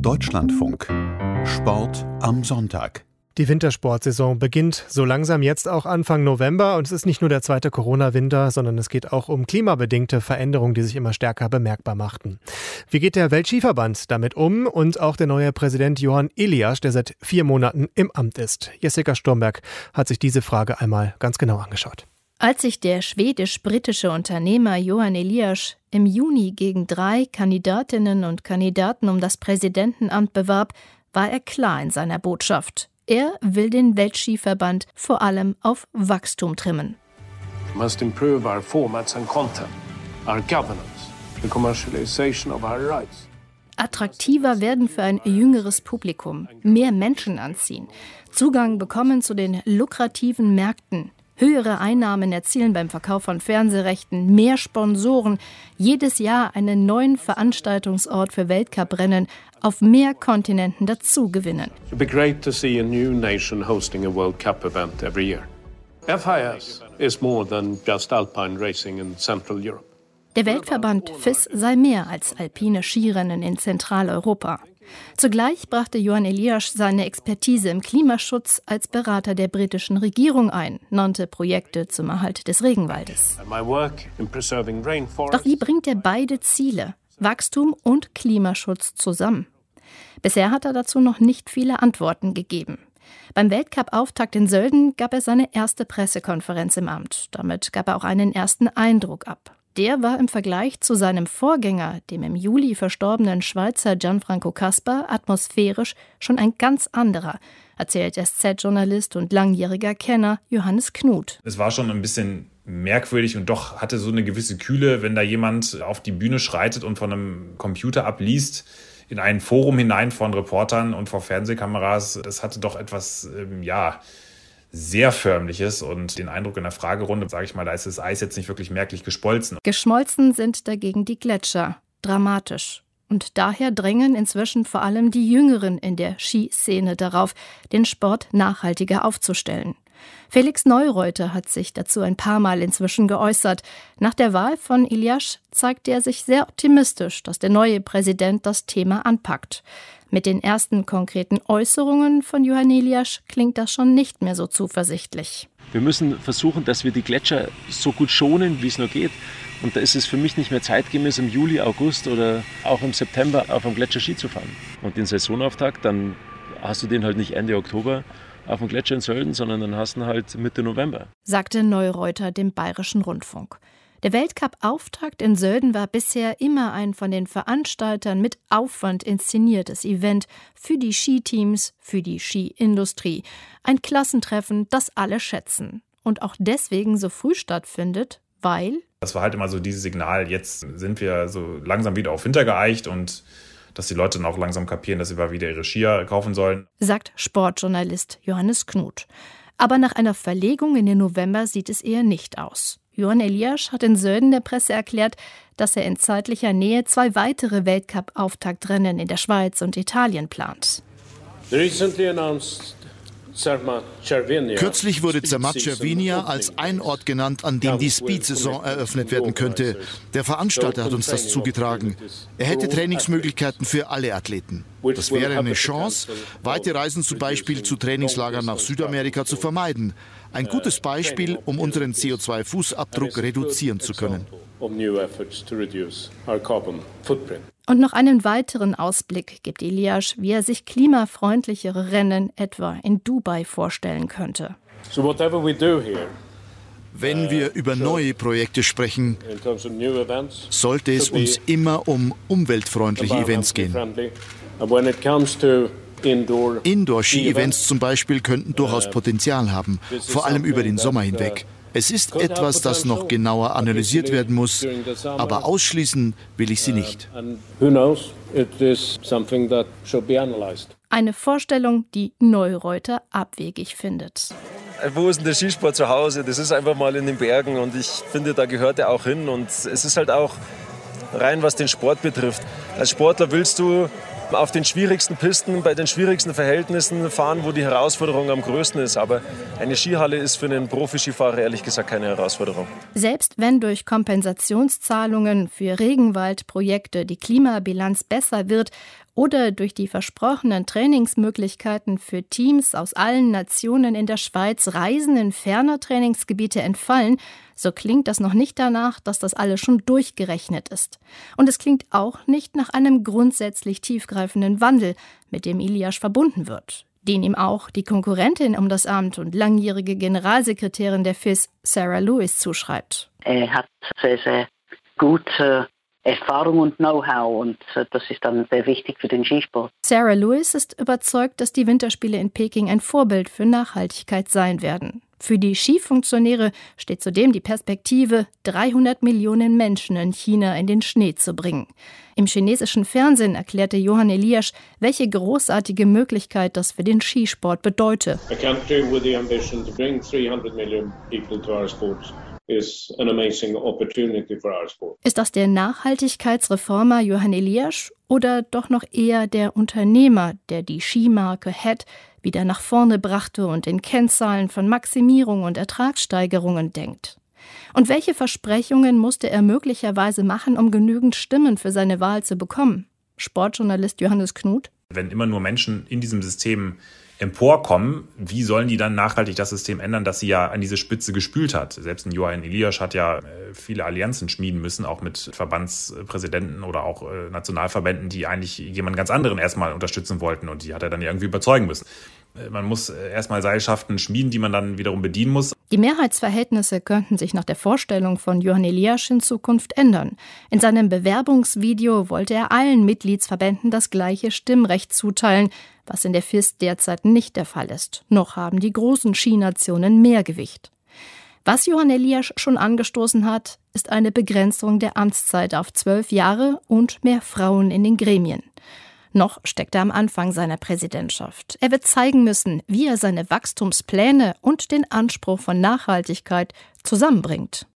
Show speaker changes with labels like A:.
A: Deutschlandfunk. Sport am Sonntag.
B: Die Wintersportsaison beginnt so langsam jetzt auch Anfang November und es ist nicht nur der zweite Corona-Winter, sondern es geht auch um klimabedingte Veränderungen, die sich immer stärker bemerkbar machten. Wie geht der Weltskiverband damit um und auch der neue Präsident Johann Elias, der seit vier Monaten im Amt ist? Jessica Sturmberg hat sich diese Frage einmal ganz genau angeschaut.
C: Als sich der schwedisch-britische Unternehmer Johann Elias im Juni gegen drei Kandidatinnen und Kandidaten um das Präsidentenamt bewarb, war er klar in seiner Botschaft. Er will den Weltskiverband vor allem auf Wachstum trimmen.
D: Must improve our formats and content, our governance, the commercialization of our rights.
C: Attraktiver werden für ein jüngeres Publikum, mehr Menschen anziehen, Zugang bekommen zu den lukrativen Märkten, höhere Einnahmen erzielen beim Verkauf von Fernsehrechten, mehr Sponsoren, jedes Jahr einen neuen Veranstaltungsort für Weltcuprennen auf mehr Kontinenten dazu gewinnen.
D: It'd be great to nation hosting a World Cup event every year. FIS is more than just alpine racing in Central Europe.
C: Der Weltverband FIS sei mehr als alpine Skirennen in Zentraleuropa. Zugleich brachte Johann Elias seine Expertise im Klimaschutz als Berater der britischen Regierung ein, nannte Projekte zum Erhalt des Regenwaldes. Doch wie bringt er beide Ziele, Wachstum und Klimaschutz, zusammen? Bisher hat er dazu noch nicht viele Antworten gegeben. Beim Weltcup-Auftakt in Sölden gab er seine erste Pressekonferenz im Amt. Damit gab er auch einen ersten Eindruck ab. Der war im Vergleich zu seinem Vorgänger, dem im Juli verstorbenen Schweizer Gianfranco Caspar, atmosphärisch schon ein ganz anderer, erzählt SZ-Journalist und langjähriger Kenner Johannes Knut.
E: Es war schon ein bisschen merkwürdig und doch hatte so eine gewisse Kühle, wenn da jemand auf die Bühne schreitet und von einem Computer abliest in ein Forum hinein von Reportern und vor Fernsehkameras. Das hatte doch etwas, ähm, ja, sehr förmliches und den Eindruck in der Fragerunde, sage ich mal, da ist das Eis jetzt nicht wirklich merklich geschmolzen.
C: Geschmolzen sind dagegen die Gletscher. Dramatisch. Und daher drängen inzwischen vor allem die Jüngeren in der Skiszene darauf, den Sport nachhaltiger aufzustellen. Felix Neureuter hat sich dazu ein paar Mal inzwischen geäußert. Nach der Wahl von Iliasch zeigte er sich sehr optimistisch, dass der neue Präsident das Thema anpackt. Mit den ersten konkreten Äußerungen von Johann Eliasch klingt das schon nicht mehr so zuversichtlich.
F: Wir müssen versuchen, dass wir die Gletscher so gut schonen, wie es nur geht. Und da ist es für mich nicht mehr zeitgemäß, im Juli, August oder auch im September auf dem Gletscher Ski zu fahren. Und den Saisonauftakt, dann hast du den halt nicht Ende Oktober auf dem Gletscher in Sölden, sondern dann hast du ihn halt Mitte November.
C: Sagte Neureuter dem Bayerischen Rundfunk. Der Weltcup-Auftakt in Sölden war bisher immer ein von den Veranstaltern mit Aufwand inszeniertes Event für die Skiteams, für die Skiindustrie. Ein Klassentreffen, das alle schätzen. Und auch deswegen so früh stattfindet, weil.
E: Das war halt immer so dieses Signal, jetzt sind wir so langsam wieder auf Winter geeicht und dass die Leute dann auch langsam kapieren, dass sie mal wieder ihre Skier kaufen sollen.
C: Sagt Sportjournalist Johannes Knut. Aber nach einer Verlegung in den November sieht es eher nicht aus. Johann Elias hat in Söden der Presse erklärt, dass er in zeitlicher Nähe zwei weitere Weltcup-Auftaktrennen in der Schweiz und Italien plant.
G: Kürzlich wurde Zermatt Cervinia als ein Ort genannt, an dem die Speed-Saison eröffnet werden könnte. Der Veranstalter hat uns das zugetragen. Er hätte Trainingsmöglichkeiten für alle Athleten. Das wäre eine Chance, weite Reisen zum Beispiel zu Trainingslagern nach Südamerika zu vermeiden. Ein gutes Beispiel, um unseren CO2-Fußabdruck reduzieren zu können.
C: Und noch einen weiteren Ausblick gibt Elias, wie er sich klimafreundlichere Rennen etwa in Dubai vorstellen könnte.
G: Wenn wir über neue Projekte sprechen, sollte es uns immer um umweltfreundliche Events gehen. Indoor-Ski-Events zum Beispiel könnten durchaus Potenzial haben, vor allem über den Sommer hinweg. Es ist etwas, das noch genauer analysiert werden muss, aber ausschließen will ich sie nicht.
C: Eine Vorstellung, die Neureuter abwegig findet.
F: Wo ist denn der Skisport zu Hause? Das ist einfach mal in den Bergen und ich finde, da gehört er auch hin. Und es ist halt auch rein, was den Sport betrifft. Als Sportler willst du auf den schwierigsten Pisten, bei den schwierigsten Verhältnissen fahren, wo die Herausforderung am größten ist. Aber eine Skihalle ist für einen Profiskifahrer ehrlich gesagt keine Herausforderung.
C: Selbst wenn durch Kompensationszahlungen für Regenwaldprojekte die Klimabilanz besser wird oder durch die versprochenen Trainingsmöglichkeiten für Teams aus allen Nationen in der Schweiz Reisen in ferne Trainingsgebiete entfallen, so klingt das noch nicht danach, dass das alles schon durchgerechnet ist. Und es klingt auch nicht nach einem grundsätzlich tiefgreifenden Wandel, mit dem Iliasch verbunden wird, den ihm auch die Konkurrentin um das Amt und langjährige Generalsekretärin der FIS, Sarah Lewis, zuschreibt.
H: Er hat sehr, sehr gute Erfahrung und Know-how und äh, das ist dann sehr wichtig für den Skisport.
C: Sarah Lewis ist überzeugt, dass die Winterspiele in Peking ein Vorbild für Nachhaltigkeit sein werden. Für die Skifunktionäre steht zudem die Perspektive, 300 Millionen Menschen in China in den Schnee zu bringen. Im chinesischen Fernsehen erklärte Johann Eliasch, welche großartige Möglichkeit das für den Skisport bedeute. A country with the ambition to bring 300 million people to our sports ist das der Nachhaltigkeitsreformer Johann Eliasch oder doch noch eher der Unternehmer, der die Skimarke Head wieder nach vorne brachte und in Kennzahlen von Maximierung und Ertragssteigerungen denkt? Und welche Versprechungen musste er möglicherweise machen, um genügend Stimmen für seine Wahl zu bekommen? Sportjournalist Johannes Knut.
E: Wenn immer nur Menschen in diesem System emporkommen, wie sollen die dann nachhaltig das System ändern, das sie ja an diese Spitze gespült hat? Selbst ein Joachim Elias hat ja äh, viele Allianzen schmieden müssen, auch mit Verbandspräsidenten oder auch äh, Nationalverbänden, die eigentlich jemanden ganz anderen erstmal unterstützen wollten und die hat er dann irgendwie überzeugen müssen. Äh, man muss erstmal Seilschaften schmieden, die man dann wiederum bedienen muss.
C: Die Mehrheitsverhältnisse könnten sich nach der Vorstellung von Johann Elias in Zukunft ändern. In seinem Bewerbungsvideo wollte er allen Mitgliedsverbänden das gleiche Stimmrecht zuteilen, was in der FIS derzeit nicht der Fall ist. Noch haben die großen Skinationen mehr Gewicht. Was Johann Elias schon angestoßen hat, ist eine Begrenzung der Amtszeit auf zwölf Jahre und mehr Frauen in den Gremien. Noch steckt er am Anfang seiner Präsidentschaft. Er wird zeigen müssen, wie er seine Wachstumspläne und den Anspruch von Nachhaltigkeit zusammenbringt.